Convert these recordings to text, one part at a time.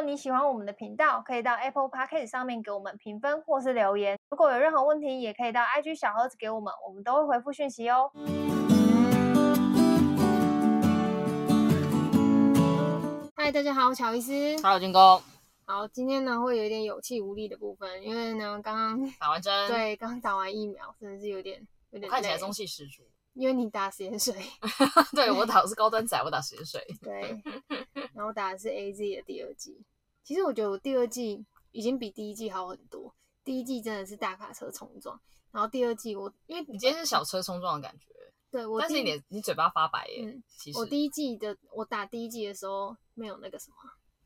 果你喜欢我们的频道，可以到 Apple Podcast 上面给我们评分或是留言。如果有任何问题，也可以到 IG 小盒子给我们，我们都会回复讯息哦。嗨，大家好，我乔伊斯。Hello，军哥。好，今天呢会有一点有气无力的部分，因为呢刚刚打完针，对，刚打完疫苗，真的是有点有点累，看起来中气十足。因为你打实验水，对，我打的是高端仔，我打实验水。对，然后打的是 AZ 的第二剂。其实我觉得我第二季已经比第一季好很多。第一季真的是大卡车冲撞，然后第二季我因为你今天是小车冲撞的感觉。对，我但是你你嘴巴发白耶。嗯，其实我第一季的我打第一季的时候没有那个什么，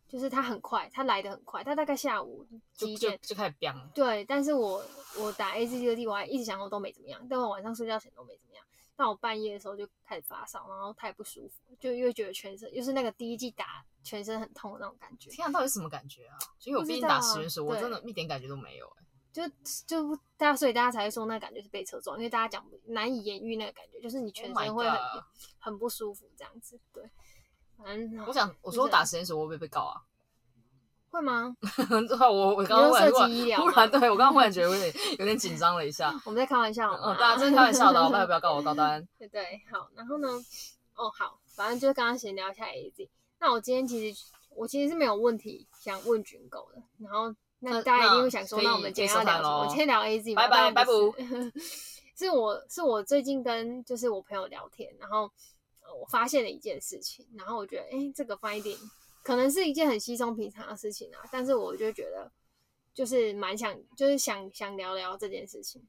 就是它很快，它来的很快，它大概下午几点就就，就开始飙。对，但是我我打第二剂，我还一直想我都没怎么样，但我晚上睡觉前都没怎么样。但我半夜的时候就开始发烧，然后太不舒服，就又觉得全身，又是那个第一季打全身很痛的那种感觉。天啊，到底什么感觉啊？因为我毕竟打实验水，我真的一点感觉都没有哎、欸。就就大家，所以大家才会说那个感觉是被车撞，因为大家讲难以言喻那个感觉，就是你全身会很、oh、很不舒服这样子。对，反正我想我说我打实验水会不会被告啊？会吗？我我刚刚忽然忽然对我刚刚忽然觉得有点有点紧张了一下。我们在开玩笑，嗯，大家真的开玩笑的，大家不要告我高端。对对，好，然后呢？哦，好，反正就是刚刚闲聊一下 AZ。那我今天其实我其实是没有问题想问军狗的。然后那大家一定会想说，那我们今天要聊什么？我今天聊 AZ，拜拜拜拜。是我是我最近跟就是我朋友聊天，然后我发现了一件事情，然后我觉得哎，这个 finding。可能是一件很稀松平常的事情啊，但是我就觉得就是蛮想，就是想想聊聊这件事情。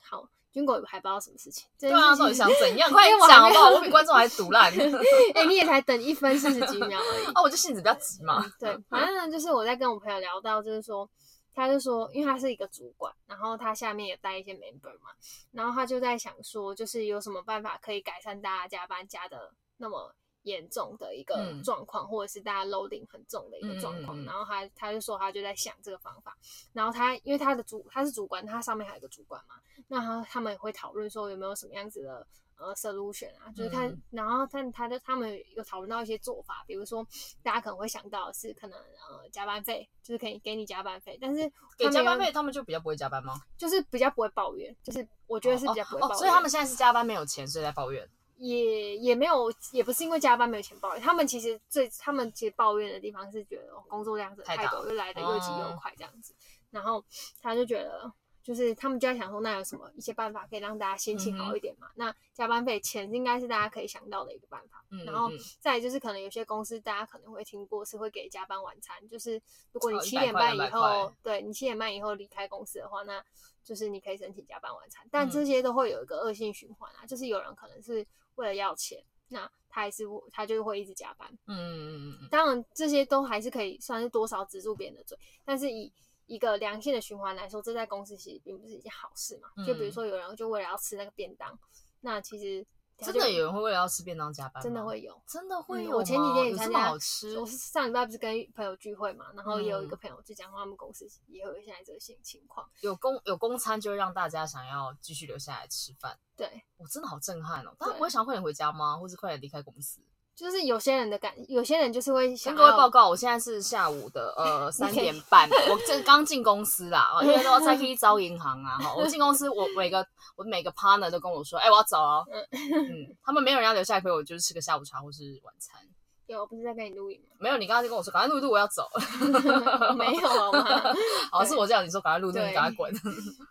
好，军狗还不知道什么事情，对啊，到底想怎样？快讲好不好？我比观众还毒辣。哎、欸，你也才等一分四十几秒而已。哦，我就性子比较急嘛。对，反正呢，就是我在跟我朋友聊到，就是说，他就说，因为他是一个主管，然后他下面也带一些 member 嘛，然后他就在想说，就是有什么办法可以改善大家加班加的那么。严重的一个状况，嗯、或者是大家 loading 很重的一个状况，嗯、然后他他就说他就在想这个方法，然后他因为他的主他是主管，他上面还有一个主管嘛，那他他们也会讨论说有没有什么样子的呃 solution 啊，就是看，嗯、然后看他的他们有讨论到一些做法，比如说大家可能会想到是可能呃加班费，就是可以给你加班费，但是给加班费他们就比较不会加班吗？就是比较不会抱怨，就是我觉得是比较不会抱怨，哦哦哦，所以他们现在是加班没有钱，所以在抱怨。也也没有，也不是因为加班没有钱抱怨，他们其实最他们其实抱怨的地方是觉得工作量子太多，又来的又急又快这样子，嗯、然后他就觉得就是他们就在想说，那有什么一些办法可以让大家心情好一点嘛？嗯、那加班费钱应该是大家可以想到的一个办法，嗯、然后再就是可能有些公司大家可能会听过是会给加班晚餐，就是如果你七点半以后，对你七点半以后离开公司的话，那就是你可以申请加班晚餐，但这些都会有一个恶性循环啊，就是有人可能是。为了要钱，那他还是他就会一直加班。嗯嗯嗯，当然这些都还是可以算是多少止住别人的嘴，但是以一个良性的循环来说，这在公司其实并不是一件好事嘛。嗯、就比如说有人就为了要吃那个便当，那其实。真的有人会为了要吃便当加班？真的会有，真的会有、嗯。我前几天也参加，好吃。我是上礼拜不是跟朋友聚会嘛，然后也有一个朋友就讲他们公司也有现在这个情情况，有公有公餐就会让大家想要继续留下来吃饭。对，我真的好震撼哦！大家不会想要快点回家吗？或是快点离开公司？就是有些人的感，有些人就是会想。跟各位报告，我现在是下午的呃 三点半，我这刚进公司啦，因为都才可以招银行啊。哈，我进公司，我每个我每个 partner 都跟我说，哎、欸，我要走哦。嗯，他们没有人要留下来陪我，就是吃个下午茶或是晚餐。有，不是在跟你录影吗？没有，你刚刚就跟我说，赶快录一录，我要走了。没有好吗？好，是我这样，你说赶快录一录，你赶快滚。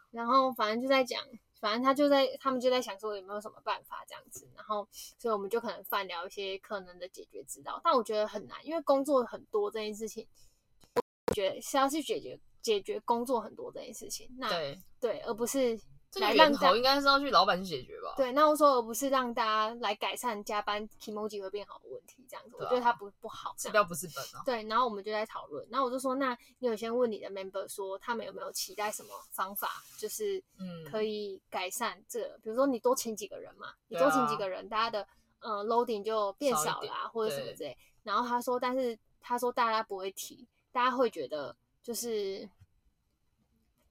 然后反正就在讲。反正他就在，他们就在想说有没有什么办法这样子，然后所以我们就可能泛聊一些可能的解决之道，但我觉得很难，因为工作很多这件事情，我觉得是要去解决解决工作很多这件事情，那对对，而不是。这个源头应该是要去老板去解决吧？对，那我说而不是让大家来改善加班会变好的问题，这样子，啊、我觉得它不不好，治标不治本啊。对，然后我们就在讨论，然后我就说，那你有先问你的 member 说，他们有没有期待什么方法，就是嗯，可以改善这个，嗯、比如说你多请几个人嘛，你多请几个人，啊、大家的呃 loading 就变少啦，或者什么之类。然后他说，但是他说大家不会提，大家会觉得就是。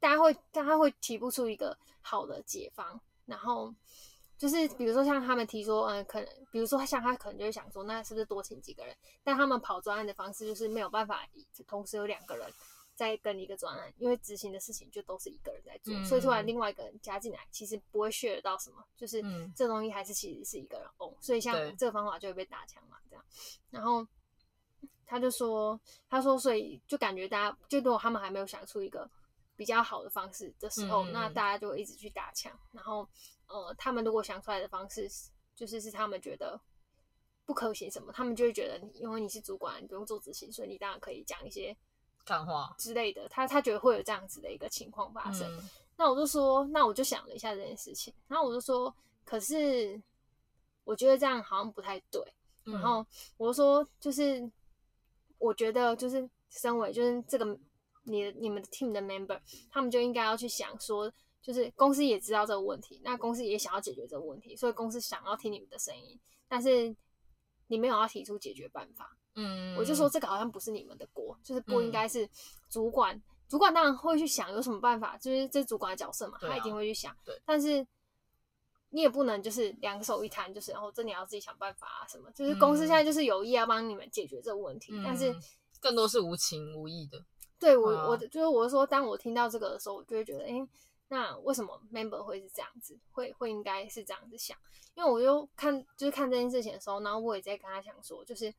大家会，大家会提不出一个好的解方，然后就是比如说像他们提说，嗯，可能比如说像他可能就会想说，那是不是多请几个人？但他们跑专案的方式就是没有办法同时有两个人在跟一个专案，因为执行的事情就都是一个人在做，嗯、所以突然另外一个人加进来，其实不会 share 到什么，就是这东西还是其实是一个人 own，所以像这个方法就会被打枪嘛，这样。然后他就说，他说，所以就感觉大家就如果他们还没有想出一个比较好的方式的时候，嗯、那大家就会一直去打枪，然后。呃，他们如果想出来的方式是，就是是他们觉得不可行什么，他们就会觉得，因为你是主管，你不用做执行，所以你当然可以讲一些干话之类的。他他觉得会有这样子的一个情况发生。嗯、那我就说，那我就想了一下这件事情，然后我就说，可是我觉得这样好像不太对。嗯、然后我就说，就是我觉得，就是身为就是这个你你们的 team 的 member，他们就应该要去想说。就是公司也知道这个问题，那公司也想要解决这个问题，所以公司想要听你们的声音，但是你没有要提出解决办法。嗯，我就说这个好像不是你们的锅，就是不应该是主管。嗯、主管当然会去想有什么办法，就是这主管的角色嘛，他一定会去想。对，但是你也不能就是两手一摊，就是然后这你要自己想办法啊什么。就是公司现在就是有意要帮你们解决这个问题，嗯、但是更多是无情无义的。对我，我就是我说，当我听到这个的时候，我就会觉得，哎、欸。那为什么 member 会是这样子？会会应该是这样子想？因为我就看就是看这件事情的时候，然后我也在跟他讲说，就是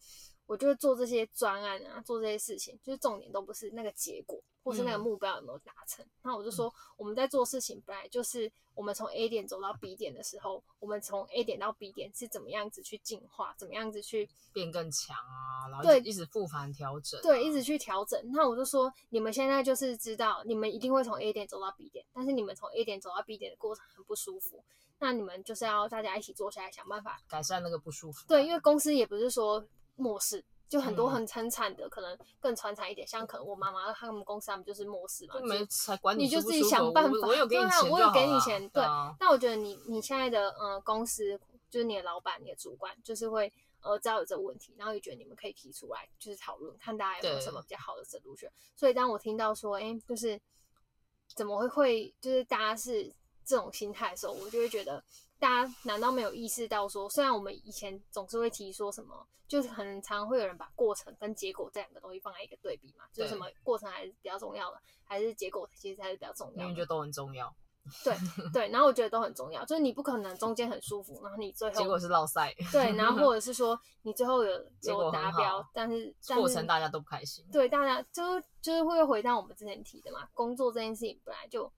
我觉得做这些专案啊，做这些事情，就是重点都不是那个结果。或是那个目标有没有达成？嗯、那我就说，我们在做事情本来就是我们从 A 点走到 B 点的时候，我们从 A 点到 B 点是怎么样子去进化，怎么样子去变更强啊？然后对，一直复盘调整、啊，对，一直去调整。那我就说，你们现在就是知道，你们一定会从 A 点走到 B 点，但是你们从 A 点走到 B 点的过程很不舒服。那你们就是要大家一起坐下来想办法改善那个不舒服。对，因为公司也不是说漠视。就很多很惨惨的，嗯、可能更惨惨一点，像可能我妈妈他们公司他们就是模式嘛，就没才管你，你就自己想办法。我，我有给你钱，我有给你钱，对。那我觉得你你现在的呃公司就是你的老板、你的主管，就是会呃知道有这个问题，然后也觉得你们可以提出来，就是讨论，看大家有没有什么比较好的 solution。所以当我听到说，哎、欸，就是怎么会会就是大家是这种心态的时候，我就会觉得。大家难道没有意识到说，虽然我们以前总是会提说什么，就是很常会有人把过程跟结果这两个东西放在一个对比嘛，就是什么过程还是比较重要的，还是结果其实还是比较重要的？因为觉得都很重要。对 对，然后我觉得都很重要，就是你不可能中间很舒服，然后你最后结果是落赛。对，然后或者是说你最后有 有达标，但是过程大家都不开心。对，大家就就是会回到我们之前提的嘛，工作这件事情本来就。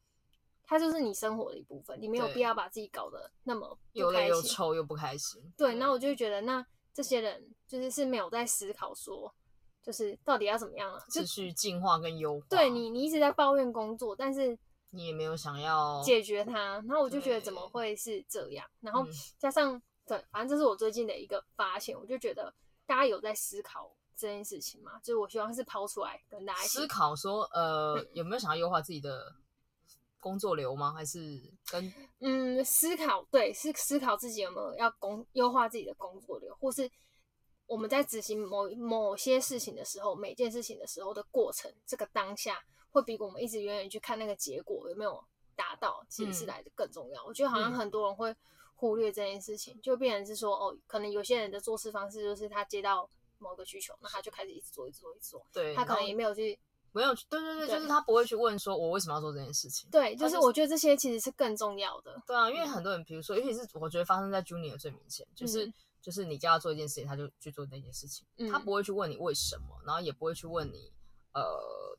它就是你生活的一部分，你没有必要把自己搞得那么又累又臭又不开心。对，那我就觉得，那这些人就是是没有在思考说，就是到底要怎么样了，持续进化跟优化。对你，你一直在抱怨工作，但是你也没有想要解决它。然后我就觉得怎么会是这样？然后加上对，反正这是我最近的一个发现，我就觉得大家有在思考这件事情嘛，就是我希望是抛出来跟大家思考说，呃，有没有想要优化自己的。工作流吗？还是跟嗯思考？对，是思考自己有没有要工优化自己的工作流，或是我们在执行某某些事情的时候，每件事情的时候的过程，这个当下会比我们一直远远去看那个结果有没有达到，其实是来的更重要。嗯、我觉得好像很多人会忽略这件事情，嗯、就变成是说哦，可能有些人的做事方式就是他接到某个需求，那他就开始一直做，一直做，一直做。对，他可能也没有去。没有，对对对，对就是他不会去问说，我为什么要做这件事情。对，就是我觉得这些其实是更重要的。对啊，因为很多人，比如说，尤其是我觉得发生在 Junior 最明显，就是、嗯、就是你叫他做一件事情，他就去做那件事情，嗯、他不会去问你为什么，然后也不会去问你，呃，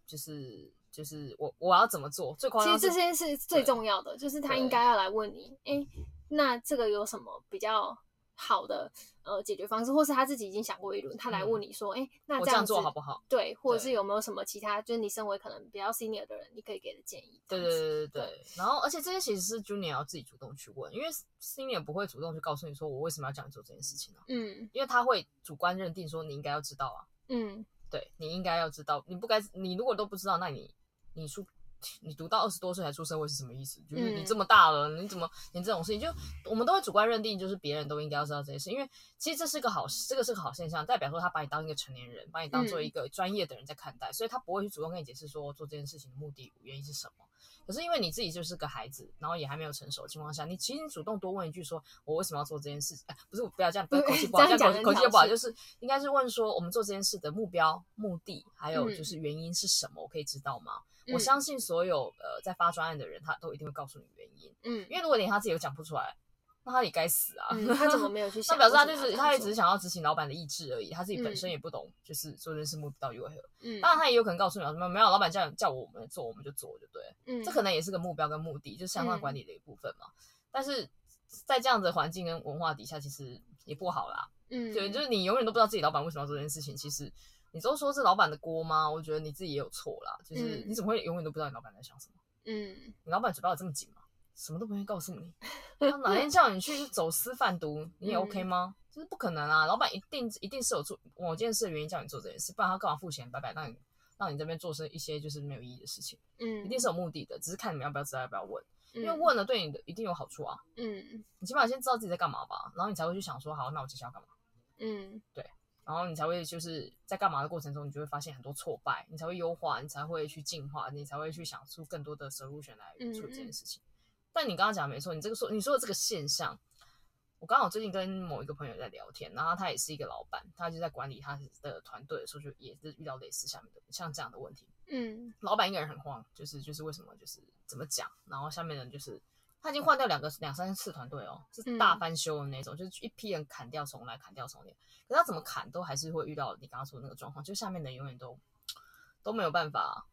就是就是我我要怎么做。最夸张，其实这些是最重要的，就是他应该要来问你，哎对，那这个有什么比较好的？呃，解决方式，或是他自己已经想过一轮，他来问你说，哎、嗯欸，那这样，这样做好不好？对，或者是有没有什么其他，就是你身为可能比较 senior 的人，你可以给的建议。对对对对对。对然后，而且这些其实是 junior 要自己主动去问，因为 senior 不会主动去告诉你说我为什么要这样做这件事情呢、啊？嗯，因为他会主观认定说你应该要知道啊。嗯，对，你应该要知道，你不该，你如果都不知道，那你你出你读到二十多岁才出社会是什么意思？就是你这么大了，嗯、你怎么连这种事情就我们都会主观认定，就是别人都应该要知道这件事，因为其实这是个好，这个是个好现象，代表说他把你当一个成年人，把你当做一个专业的人在看待，嗯、所以他不会去主动跟你解释说做这件事情的目的原因是什么。可是因为你自己就是个孩子，然后也还没有成熟的情况下，你其实你主动多问一句说，我为什么要做这件事？哎，不是，不要这样，不要 口气不好，这样口口气就不好，就是应该是问说，我们做这件事的目标、目的，还有就是原因是什么？我可以知道吗？嗯、我相信所有呃在发专案的人，他都一定会告诉你原因。嗯，因为如果连他自己都讲不出来。那他也该死啊、嗯！他怎么 没有去想？那表示他就是，他也只是想要执行老板的意志而已。他自己本身也不懂，就是做这件事目的到底为何。嗯，当然他也有可能告诉你什么没有，老板叫叫我们做，我们就做，就对。嗯，这可能也是个目标跟目的，就是相关管理的一部分嘛。嗯、但是在这样的环境跟文化底下，其实也不好啦。嗯，对，就是你永远都不知道自己老板为什么要做这件事情。其实你都说是老板的锅吗？我觉得你自己也有错啦。就是你怎么会永远都不知道你老板在想什么？嗯，你老板嘴巴有这么紧吗？什么都不愿意告诉你，他哪天叫你去走私贩毒，你也 OK 吗？嗯、就是不可能啊！老板一定一定是有做某件事的原因叫你做这件事，不然他干嘛付钱白白让你让你这边做些一些就是没有意义的事情。嗯，一定是有目的的，只是看你们要不要知道要不要问，嗯、因为问了对你的一定有好处啊。嗯，你起码先知道自己在干嘛吧，然后你才会去想说，好，那我接下来要干嘛？嗯，对，然后你才会就是在干嘛的过程中，你就会发现很多挫败，你才会优化，你才会去进化，你才会去想出更多的 solution 来处理这件事情。嗯但你刚刚讲没错，你这个说你说的这个现象，我刚好最近跟某一个朋友在聊天，然后他也是一个老板，他就在管理他的团队的时候，就也是遇到类似下面的像这样的问题。嗯，老板一个人很慌，就是就是为什么就是怎么讲，然后下面的人就是他已经换掉两个两三次团队哦，是大翻修的那种，嗯、就是一批人砍掉重来，砍掉重来，可是他怎么砍都还是会遇到你刚刚说的那个状况，就下面的人永远都都没有办法。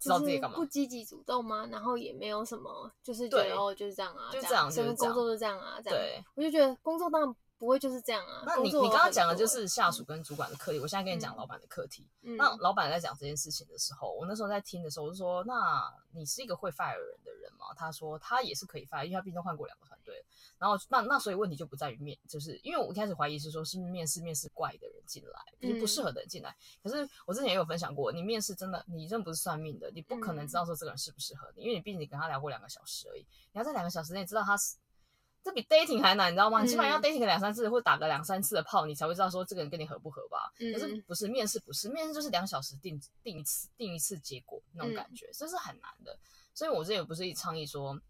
知道自己干嘛？不积极主动吗？然后也没有什么，就是觉得哦，就是这样啊，就这样，整个工作就这样啊，这样。对，我就觉得工作当然不会就是这样啊。那你你刚刚讲的就是下属跟主管的课题，我现在跟你讲老板的课题。那老板在讲这件事情的时候，我那时候在听的时候，我就说：那你是一个会 fire 人的人吗？他说他也是可以 fire，因为他毕竟换过两个团队。然后那那所以问题就不在于面，就是因为我一开始怀疑是说是面试面试怪的人进来，就是不适合的人进来。嗯、可是我之前也有分享过，你面试真的你真的不是算命的，你不可能知道说这个人适不适合你，嗯、因为你毕竟你跟他聊过两个小时而已。你要在两个小时内知道他是，这比 dating 还难，你知道吗？你起码要 dating 个两三次，或打个两三次的炮，你才会知道说这个人跟你合不合吧。嗯、可是不是面试，不是面试就是两小时定定一次定一次结果那种感觉，这、嗯、是很难的。所以我这也不是一倡议说，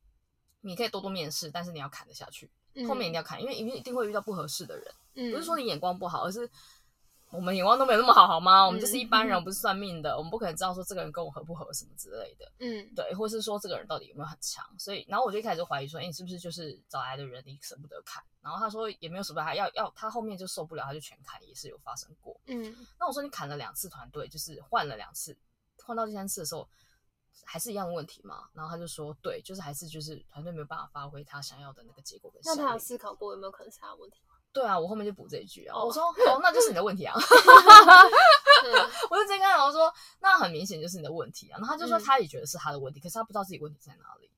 你可以多多面试，但是你要砍得下去。后面一定要砍，因为一定一定会遇到不合适的人。嗯，不是说你眼光不好，而是我们眼光都没有那么好，好吗？我们就是一般人，我不是算命的，我们不可能知道说这个人跟我合不合什么之类的。嗯，对，或是说这个人到底有没有很强。所以，然后我就一开始就怀疑说，哎，你是不是就是找来的人你舍不得砍？然后他说也没有舍不得，还要要他后面就受不了，他就全砍，也是有发生过。嗯，那我说你砍了两次团队，就是换了两次，换到第三次的时候。还是一样的问题嘛，然后他就说，对，就是还是就是团队没有办法发挥他想要的那个结果跟。那他有思考过有没有可能其他的问题吗？对啊，我后面就补这一句啊，我说哦，那就是你的问题啊。我就直接跟他讲说，那很明显就是你的问题啊。然后他就说他也觉得是他的问题，可是他不知道自己问题在哪里。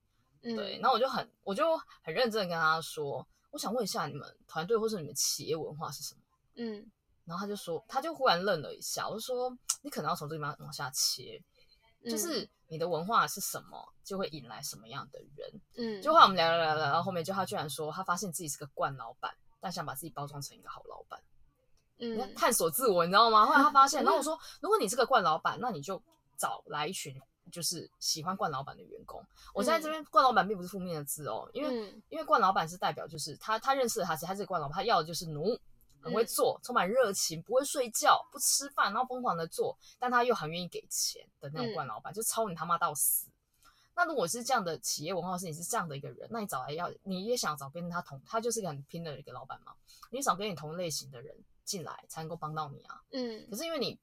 对，然后我就很我就很认真的跟他说，我想问一下你们团队或是你们企业文化是什么？嗯，然后他就说，他就忽然愣了一下，我就说你可能要从这地方往下切。就是你的文化是什么，就会引来什么样的人。嗯，就后来我们聊聊聊聊，然后后面就他居然说，他发现自己是个惯老板，但想把自己包装成一个好老板。嗯，探索自我，你知道吗？后来他发现，然后我说，如果你是个惯老板，那你就找来一群就是喜欢惯老板的员工。我现在这边惯老板并不是负面的字哦，因为因为惯老板是代表就是他他认识了他，他是个惯老板，他要的就是奴。很会做，充满热情，不会睡觉，不吃饭，然后疯狂的做，但他又很愿意给钱的那种惯老板，嗯、就操你他妈到死。那如果是这样的企业文化，是你是这样的一个人，那你找来要，你也想找跟他同，他就是很拼的一个老板嘛，你找跟你同类型的人进来，才能够帮到你啊。嗯。可是因为你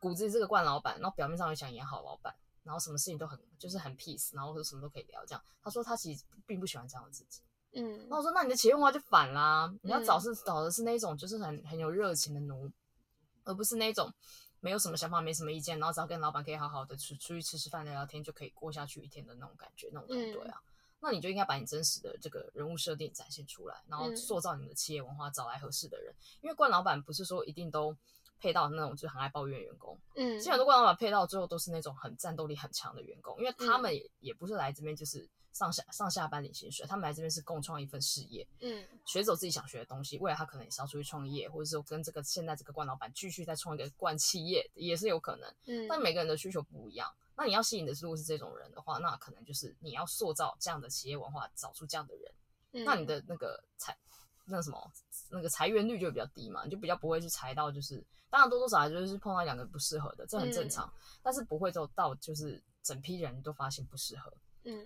骨子里这个惯老板，然后表面上又想演好老板，然后什么事情都很就是很 peace，然后就什么都可以聊，这样。他说他其实并不喜欢这样的自己。嗯，那我说，那你的企业文化就反啦，嗯、你要找是找的是那种就是很很有热情的奴，而不是那种没有什么想法、没什么意见，然后只要跟老板可以好好的出出去吃吃饭、聊聊天就可以过下去一天的那种感觉，那种团队啊。嗯、那你就应该把你真实的这个人物设定展现出来，然后塑造你的企业文化，找来合适的人。因为冠老板不是说一定都配到那种就很爱抱怨员工。嗯，其实很多惯老板配到最后都是那种很战斗力很强的员工，因为他们也、嗯、也不是来这边就是上下上下班领薪水，他们来这边是共创一份事业，嗯，学走自己想学的东西，未来他可能也是要出去创业，或者说跟这个现在这个冠老板继续再创一个冠企业也是有可能。嗯，但每个人的需求不一样，那你要吸引的如果是这种人的话，那可能就是你要塑造这样的企业文化，找出这样的人，嗯、那你的那个才。那什么，那个裁员率就比较低嘛，你就比较不会去裁到，就是当然多多少少就是碰到两个不适合的，这很正常，嗯、但是不会就到就是整批人都发现不适合，嗯，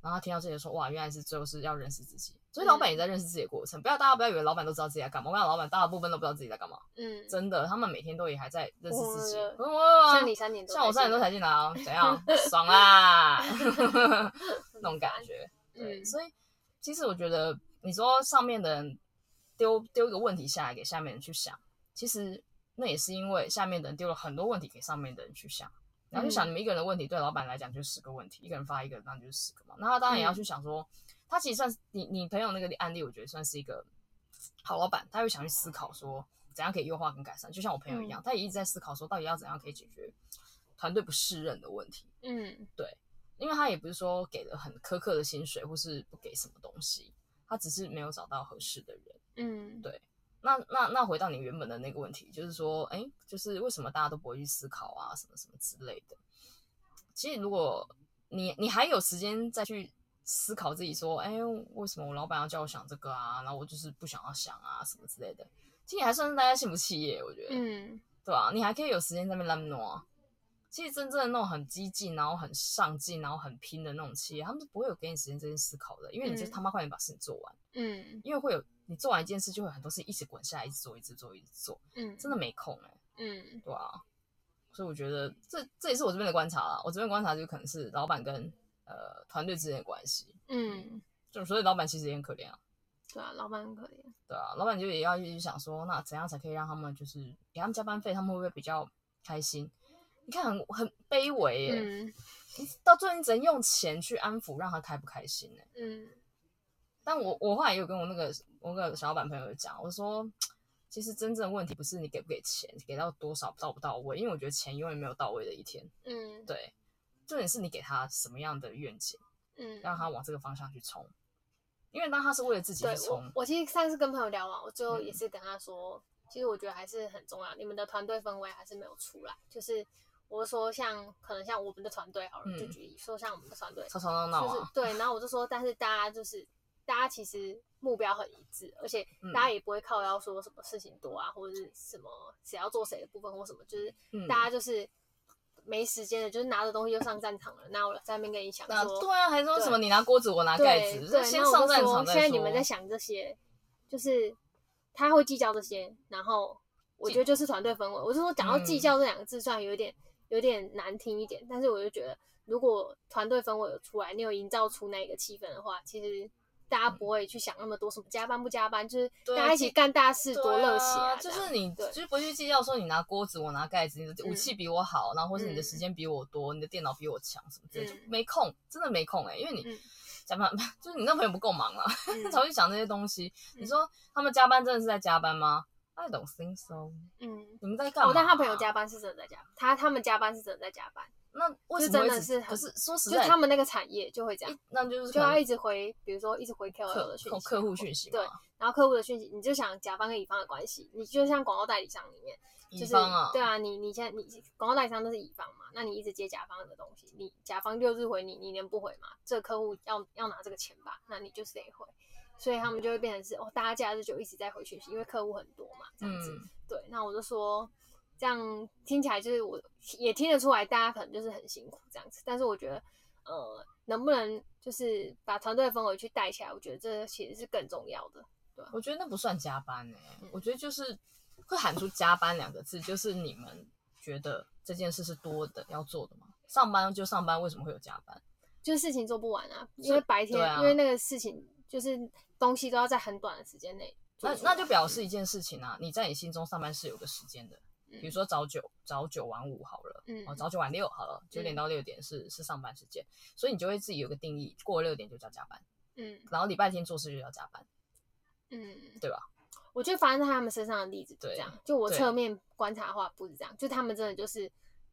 然后他听到这些说哇，原来是最后是要认识自己，所以老板也在认识自己的过程，嗯、不要大家不要以为老板都知道自己在干嘛，我讲老板大部分都不知道自己在干嘛，嗯，真的，他们每天都也还在认识自己，像你三年多，像我三年多才进来啊，怎样，爽啦 那种感觉，对，嗯、所以其实我觉得你说上面的人。丢丢一个问题下来给下面人去想，其实那也是因为下面的人丢了很多问题给上面的人去想，然后就想你们一个人的问题对老板来讲就是十个问题，一个人发一个，那就是十个嘛。那他当然也要去想说，他其实算是你你朋友那个案例，我觉得算是一个好老板，他会想去思考说怎样可以优化跟改善。就像我朋友一样，他也一直在思考说到底要怎样可以解决团队不适任的问题。嗯，对，因为他也不是说给了很苛刻的薪水或是不给什么东西，他只是没有找到合适的人。嗯，对，那那那回到你原本的那个问题，就是说，哎，就是为什么大家都不会去思考啊，什么什么之类的。其实，如果你你还有时间再去思考自己说，哎，为什么我老板要叫我想这个啊？然后我就是不想要想啊，什么之类的。其实你还算是大家幸福企业，我觉得，嗯，对吧？你还可以有时间在那边懒惰。其实真正的那种很激进，然后很上进，然后很拼的那种企业，他们是不会有给你时间这些思考的，因为你就他妈快点把事情做完。嗯，因为会有。你做完一件事，就会很多事一直滚下来，一直做，一直做，一直做。嗯，真的没空哎、欸。嗯，对啊。所以我觉得这这也是我这边的观察啦。我这边观察就可能是老板跟呃团队之间的关系。嗯，就所以老板其实也很可怜啊。对啊，老板很可怜。对啊，老板就也要一直想说，那怎样才可以让他们就是给他们加班费，他们会不会比较开心？你看很很卑微耶、欸。嗯。到最后你只能用钱去安抚，让他开不开心呢、欸？嗯。但我我后来也有跟我那个我那个小老板朋友讲，我说其实真正的问题不是你给不给钱，给到多少到不到位，因为我觉得钱永远没有到位的一天。嗯，对，重点是你给他什么样的愿景，嗯，让他往这个方向去冲。因为当他是为了自己去冲，我其实上次跟朋友聊完，我最后也是跟他说，嗯、其实我觉得还是很重要，你们的团队氛围还是没有出来。就是我说像可能像我们的团队好了，嗯、就举例说像我们的团队吵吵闹闹啊，对，然后我就说，但是大家就是。大家其实目标很一致，而且大家也不会靠要说什么事情多啊，嗯、或者是什么谁要做谁的部分或什么，就是大家就是没时间的，就是拿着东西就上战场了。那我在那边跟你讲说，对啊，还说什么你拿锅子我拿盖子，对，先上战场再说。现在你们在想这些，就是他会计较这些，然后我觉得就是团队氛围。我是说讲到计较这两个字，虽然有点有点难听一点，但是我就觉得如果团队氛围有出来，你有营造出那个气氛的话，其实。大家不会去想那么多，什么加班不加班，就是大家一起干大事，多热血啊！就是你，就是不去计较说你拿锅子，我拿盖子，你的武器比我好，然后或是你的时间比我多，你的电脑比我强，什么之类，就没空，真的没空哎，因为你 加班，就是你那朋友不够忙啊，才会去想这些东西。你说他们加班真的是在加班吗？I don't think so。嗯，你们在干嘛？但他朋友加班是真的在加班，他他们加班是真的在加班。那为什么真的是？可是说实在，就他们那个产业就会这样，那就是就要一直回，比如说一直回 KOL 的讯息，客户讯息，对，然后客户的讯息，你就想甲方跟乙方的关系，你就像广告代理商里面，就是对啊，你你现在你广告代理商都是乙方嘛，那你一直接甲方的东西，你甲方六日回你，你能不回吗？这个客户要要拿这个钱吧，那你就是得回，所以他们就会变成是哦，大家假日就一直在回讯息，因为客户很多嘛，这样子，对，那我就说。这样听起来就是我也听得出来，大家可能就是很辛苦这样子。但是我觉得，呃，能不能就是把团队氛围去带起来，我觉得这其实是更重要的。对，我觉得那不算加班呢、欸。嗯、我觉得就是会喊出“加班”两个字，就是你们觉得这件事是多的要做的吗？上班就上班，为什么会有加班？就是事情做不完啊，因为白天，啊、因为那个事情就是东西都要在很短的时间内。那那就表示一件事情啊，你在你心中上班是有个时间的。比如说早九早九晚五好了，嗯，哦早九晚六好了，九点到六点是、嗯、是上班时间，所以你就会自己有个定义，过了六点就叫加班，嗯，然后礼拜天做事就叫加班，嗯，对吧？我觉得发生在他们身上的例子，这样，就我侧面观察的话，不是这样，就他们真的就是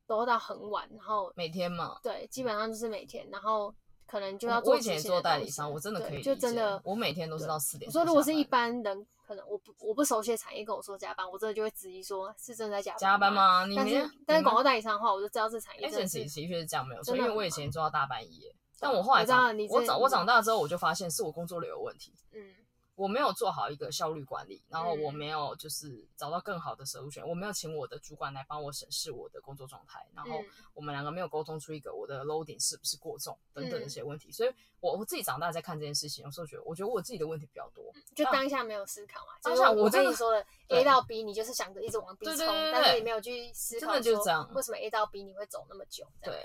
都到很晚，然后每天嘛，对，基本上就是每天，然后可能就要做。我以前做代理商，我真的可以，就真的，我每天都是到四点。我说如果是一般人，可能我不我不熟悉的产业跟我说加班，我真的就会质疑说，是真的在加班加班吗？但是但是广告代理商的话，我就知道这产业。的确是这样没有错，因为我以前做到大半夜，但我后来长我长我长大之后，我就发现是我工作流有问题。嗯。我没有做好一个效率管理，然后我没有就是找到更好的 solution，我没有请我的主管来帮我审视我的工作状态，然后我们两个没有沟通出一个我的 loading 是不是过重等等这些问题，所以我我自己长大在看这件事情，有时候觉得我觉得我自己的问题比较多，就当下没有思考嘛，当下我跟你说的 A 到 B，你就是想着一直往 B 冲，但是你没有去思考，真的就是这样，为什么 A 到 B 你会走那么久？对，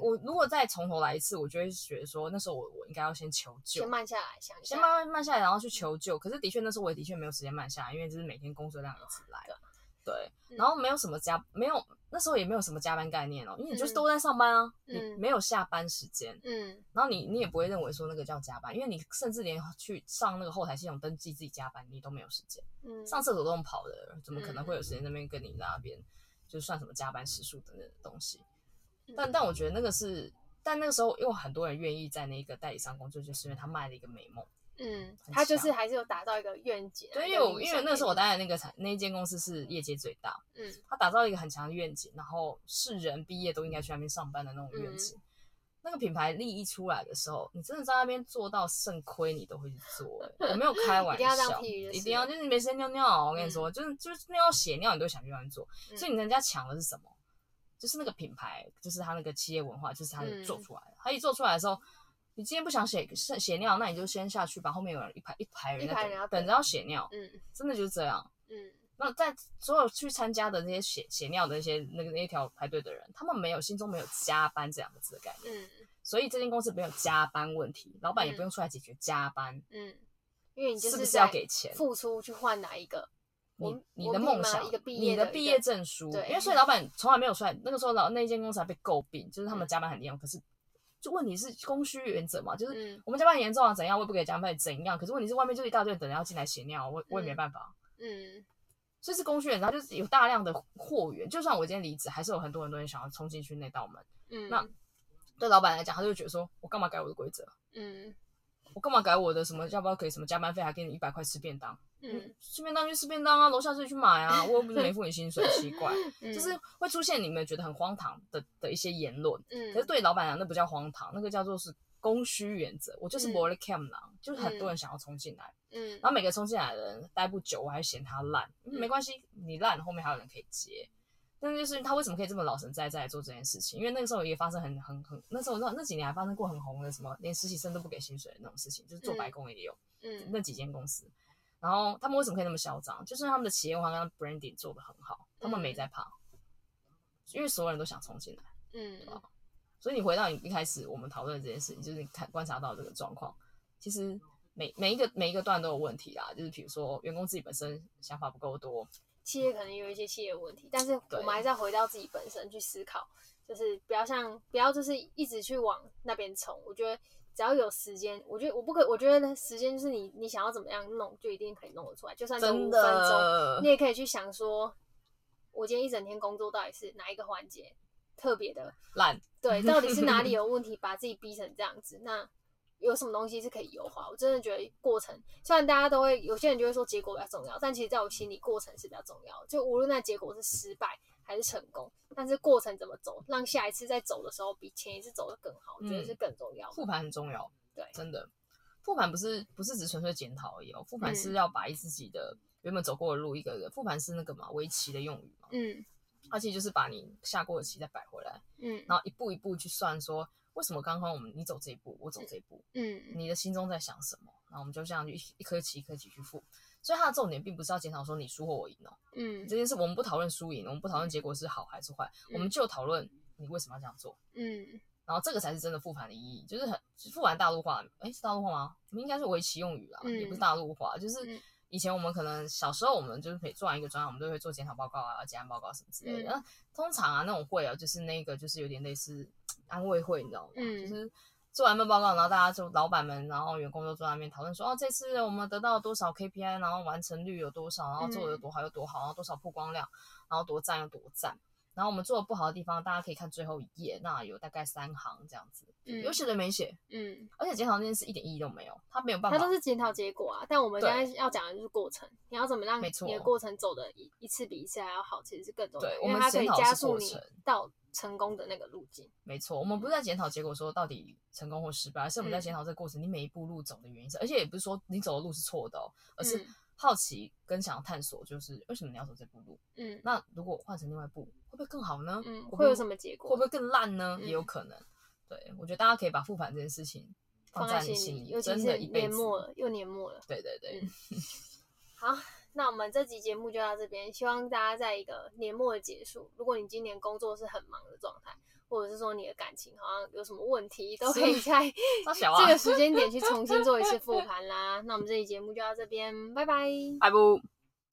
我如果再从头来一次，我就会觉得说那时候我我应该要先求救，先慢下来想一下，先慢慢慢下来，然后去求救。可是的确那时候。我也的确没有时间慢下来，因为就是每天工作量一直来，对，然后没有什么加，没有那时候也没有什么加班概念哦，因为你就是都在上班啊，你没有下班时间，嗯，然后你你也不会认为说那个叫加班，因为你甚至连去上那个后台系统登记自己加班，你都没有时间，嗯，上厕所都用跑的，怎么可能会有时间那边跟你那边就算什么加班时数等等的东西？但但我觉得那个是，但那个时候因为很多人愿意在那个代理商工作，就是因为他卖了一个美梦。嗯，他就是还是有打造一个愿景。对，因为我因为那个时候我待的那个产那一间公司是业界最大，嗯，他打造一个很强的愿景，然后是人毕业都应该去那边上班的那种愿景。那个品牌利益出来的时候，你真的在那边做到肾亏，你都会去做。我没有开玩笑，一定要就是没时间尿尿，我跟你说，就是就是尿血尿，你都想去那边做。所以你人家抢的是什么？就是那个品牌，就是他那个企业文化，就是他做出来的。他一做出来的时候。你今天不想写写尿，那你就先下去，吧后面有人一排一排人在等，等，等着要写尿。嗯，真的就是这样。嗯，那在所有去参加的那些写写尿的那些那个那一条排队的人，他们没有心中没有加班这两个字的概念。嗯，所以这间公司没有加班问题，老板也不用出来解决加班。嗯，因为你就是，是不是要给钱付出去换哪一个？你你的梦想，你的毕业证书。对，因为所以老板从来没有出来。那个时候老那间公司还被诟病，就是他们加班很厉害，可是。就问题是供需原则嘛，就是我们加班严重啊，怎样我也不给加班费怎样？可是问题是外面就一大堆人等着要进来血尿，我我也没办法。嗯，所以是供需原则，就是有大量的货源，就算我今天离职，还是有很多很多人想要冲进去那道门。嗯，那对老板来讲，他就会觉得说，我干嘛改我的规则？嗯。我干嘛改我的什么？要不要给什么加班费？还给你一百块吃便当？嗯，吃便当就吃便当啊，楼下自己去买啊。我又不是没付你薪水，奇怪，嗯、就是会出现你们觉得很荒唐的的一些言论。嗯，可是对老板娘，那不叫荒唐，那个叫做是供需原则。我就是磨了 cam 狼，就是很多人想要冲进来，嗯，然后每个冲进来的人待不久，我还嫌他烂，嗯、没关系，你烂后面还有人可以接。但就是他为什么可以这么老神在在做这件事情？因为那个时候也发生很很很，那时候那那几年还发生过很红的什么，连实习生都不给薪水的那种事情，就是做白工也有，嗯，那几间公司，然后他们为什么可以那么嚣张？就是他们的企业文化跟 branding 做的很好，他们没在怕，因为所有人都想冲进来，嗯，对吧？所以你回到你一开始我们讨论的这件事情，就是你看观察到这个状况，其实每每一个每一个段都有问题啦，就是比如说员工自己本身想法不够多。企业可能有一些企业问题，但是我们还是要回到自己本身去思考，就是不要像不要就是一直去往那边冲。我觉得只要有时间，我觉得我不可，我觉得时间就是你你想要怎么样弄，就一定可以弄得出来。就算只有五分钟，的你也可以去想说，我今天一整天工作到底是哪一个环节特别的烂？对，到底是哪里有问题，把自己逼成这样子？那。有什么东西是可以优化？我真的觉得过程，虽然大家都会，有些人就会说结果比较重要，但其实在我心里，过程是比较重要的。就无论那结果是失败还是成功，但是过程怎么走，让下一次再走的时候比前一次走的更好，我觉得是更重要的。复盘很重要，对，真的。复盘不是不是只纯粹检讨而已哦，复盘是要把自己的原本走过的路一个一个，复盘是那个嘛，围棋的用语嘛，嗯，而且就是把你下过的棋再摆回来，嗯，然后一步一步去算说。为什么刚刚我们你走这一步，我走这一步？嗯，你的心中在想什么？然后我们就这样一一颗棋一颗棋去复。所以它的重点并不是要检讨说你输或我赢哦。嗯，这件事我们不讨论输赢，我们不讨论结果是好还是坏，嗯、我们就讨论你为什么要这样做。嗯，然后这个才是真的复盘的意义，就是很复盘大陆话，哎，是大陆话吗？应该是围棋用语啦，嗯、也不是大陆话。就是以前我们可能小时候我们就是可以做完一个专案，我们都会做检讨报告啊、结案报告什么之类的。嗯、通常啊那种会啊，就是那个就是有点类似。安慰会，你知道吗？嗯，就是做完报告，然后大家就老板们，然后员工都坐在那边讨论说，哦，这次我们得到多少 KPI，然后完成率有多少，然后做的有多好有多好，然后多少曝光量，然后多赞有多赞。然后我们做的不好的地方，大家可以看最后一页，那有大概三行这样子，嗯、有写的没写，嗯，而且检讨这件事一点意义都没有，他没有办法，他都是检讨结果啊。但我们现在要讲的就是过程，你要怎么让你的过程走的一一次比一次还要好，其实是更重要的，因为它可以加速你到成功的那个路径。没错，我们不是在检讨结果说到底成功或失败，而是我们在检讨这个过程，你每一步路走的原因是，而且也不是说你走的路是错的哦，而是。好奇跟想要探索，就是为什么你要走这步路？嗯，那如果换成另外一步，会不会更好呢？嗯，会有什么结果？会不会更烂呢？也有可能。对，我觉得大家可以把复盘这件事情放在你心里，真的，一年末了，又年末了。对对对。好，那我们这集节目就到这边，希望大家在一个年末的结束。如果你今年工作是很忙的状态。或者是说你的感情好像有什么问题，都可以在 这个时间点去重新做一次复盘啦。那我们这期节目就到这边，拜拜，拜拜。